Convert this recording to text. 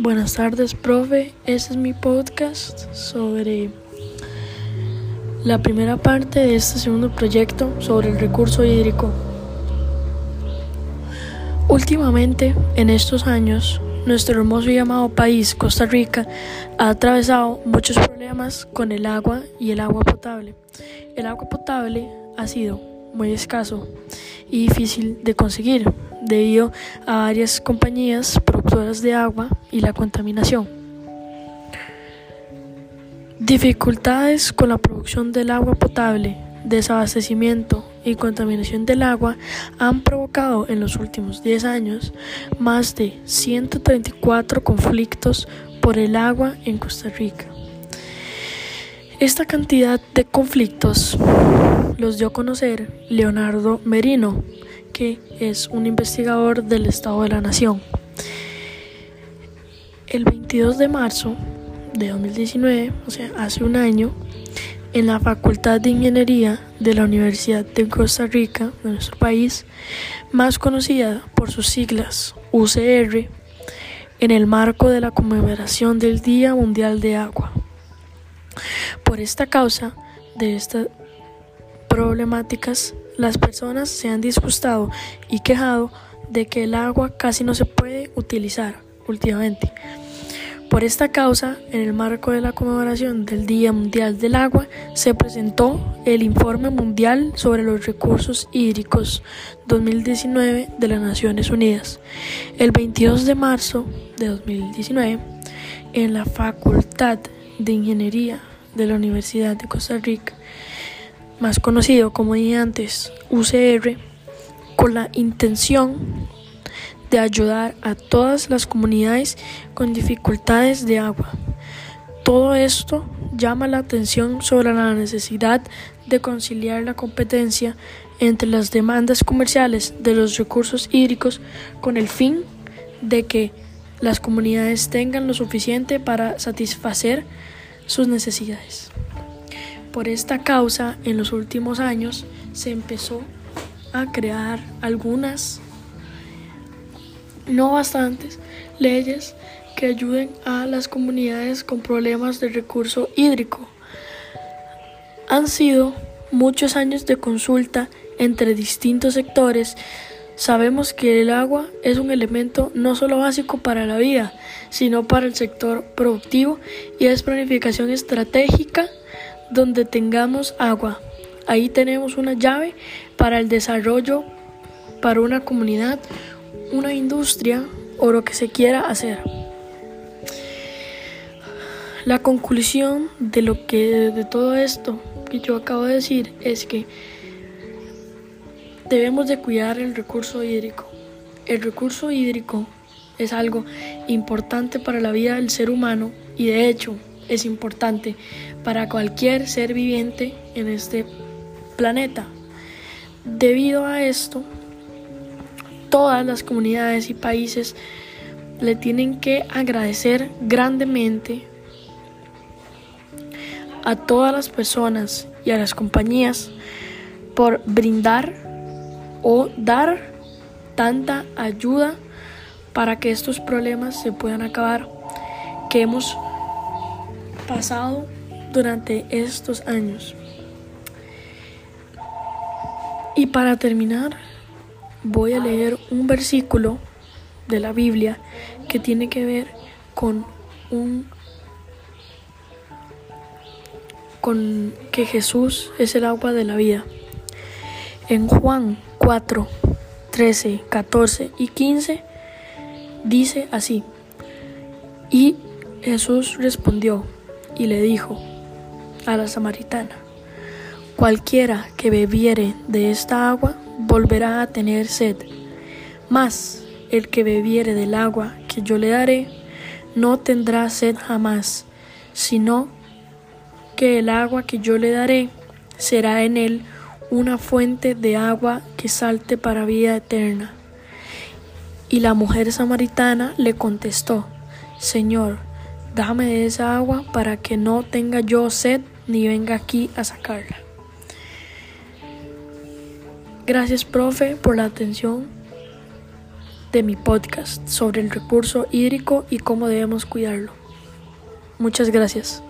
Buenas tardes, profe. Este es mi podcast sobre la primera parte de este segundo proyecto sobre el recurso hídrico. Últimamente, en estos años, nuestro hermoso y llamado país, Costa Rica, ha atravesado muchos problemas con el agua y el agua potable. El agua potable ha sido muy escaso y difícil de conseguir debido a varias compañías productoras de agua y la contaminación. Dificultades con la producción del agua potable, desabastecimiento y contaminación del agua han provocado en los últimos 10 años más de 134 conflictos por el agua en Costa Rica. Esta cantidad de conflictos los dio a conocer Leonardo Merino, es un investigador del Estado de la Nación. El 22 de marzo de 2019, o sea, hace un año, en la Facultad de Ingeniería de la Universidad de Costa Rica, de nuestro país, más conocida por sus siglas UCR, en el marco de la conmemoración del Día Mundial de Agua. Por esta causa de estas problemáticas, las personas se han disgustado y quejado de que el agua casi no se puede utilizar últimamente. Por esta causa, en el marco de la conmemoración del Día Mundial del Agua, se presentó el Informe Mundial sobre los Recursos Hídricos 2019 de las Naciones Unidas. El 22 de marzo de 2019, en la Facultad de Ingeniería de la Universidad de Costa Rica, más conocido como dije antes, UCR, con la intención de ayudar a todas las comunidades con dificultades de agua. Todo esto llama la atención sobre la necesidad de conciliar la competencia entre las demandas comerciales de los recursos hídricos con el fin de que las comunidades tengan lo suficiente para satisfacer sus necesidades. Por esta causa, en los últimos años se empezó a crear algunas, no bastantes, leyes que ayuden a las comunidades con problemas de recurso hídrico. Han sido muchos años de consulta entre distintos sectores Sabemos que el agua es un elemento no solo básico para la vida, sino para el sector productivo y es planificación estratégica donde tengamos agua. Ahí tenemos una llave para el desarrollo para una comunidad, una industria o lo que se quiera hacer. La conclusión de lo que de todo esto que yo acabo de decir es que Debemos de cuidar el recurso hídrico. El recurso hídrico es algo importante para la vida del ser humano y de hecho es importante para cualquier ser viviente en este planeta. Debido a esto, todas las comunidades y países le tienen que agradecer grandemente a todas las personas y a las compañías por brindar o dar tanta ayuda para que estos problemas se puedan acabar que hemos pasado durante estos años. Y para terminar, voy a leer un versículo de la Biblia que tiene que ver con un con que Jesús es el agua de la vida. En Juan 4, 13, 14 y 15 dice así. Y Jesús respondió y le dijo a la samaritana, cualquiera que bebiere de esta agua volverá a tener sed, mas el que bebiere del agua que yo le daré no tendrá sed jamás, sino que el agua que yo le daré será en él una fuente de agua que salte para vida eterna. Y la mujer samaritana le contestó, Señor, dame de esa agua para que no tenga yo sed ni venga aquí a sacarla. Gracias, profe, por la atención. de mi podcast sobre el recurso hídrico y cómo debemos cuidarlo. Muchas gracias.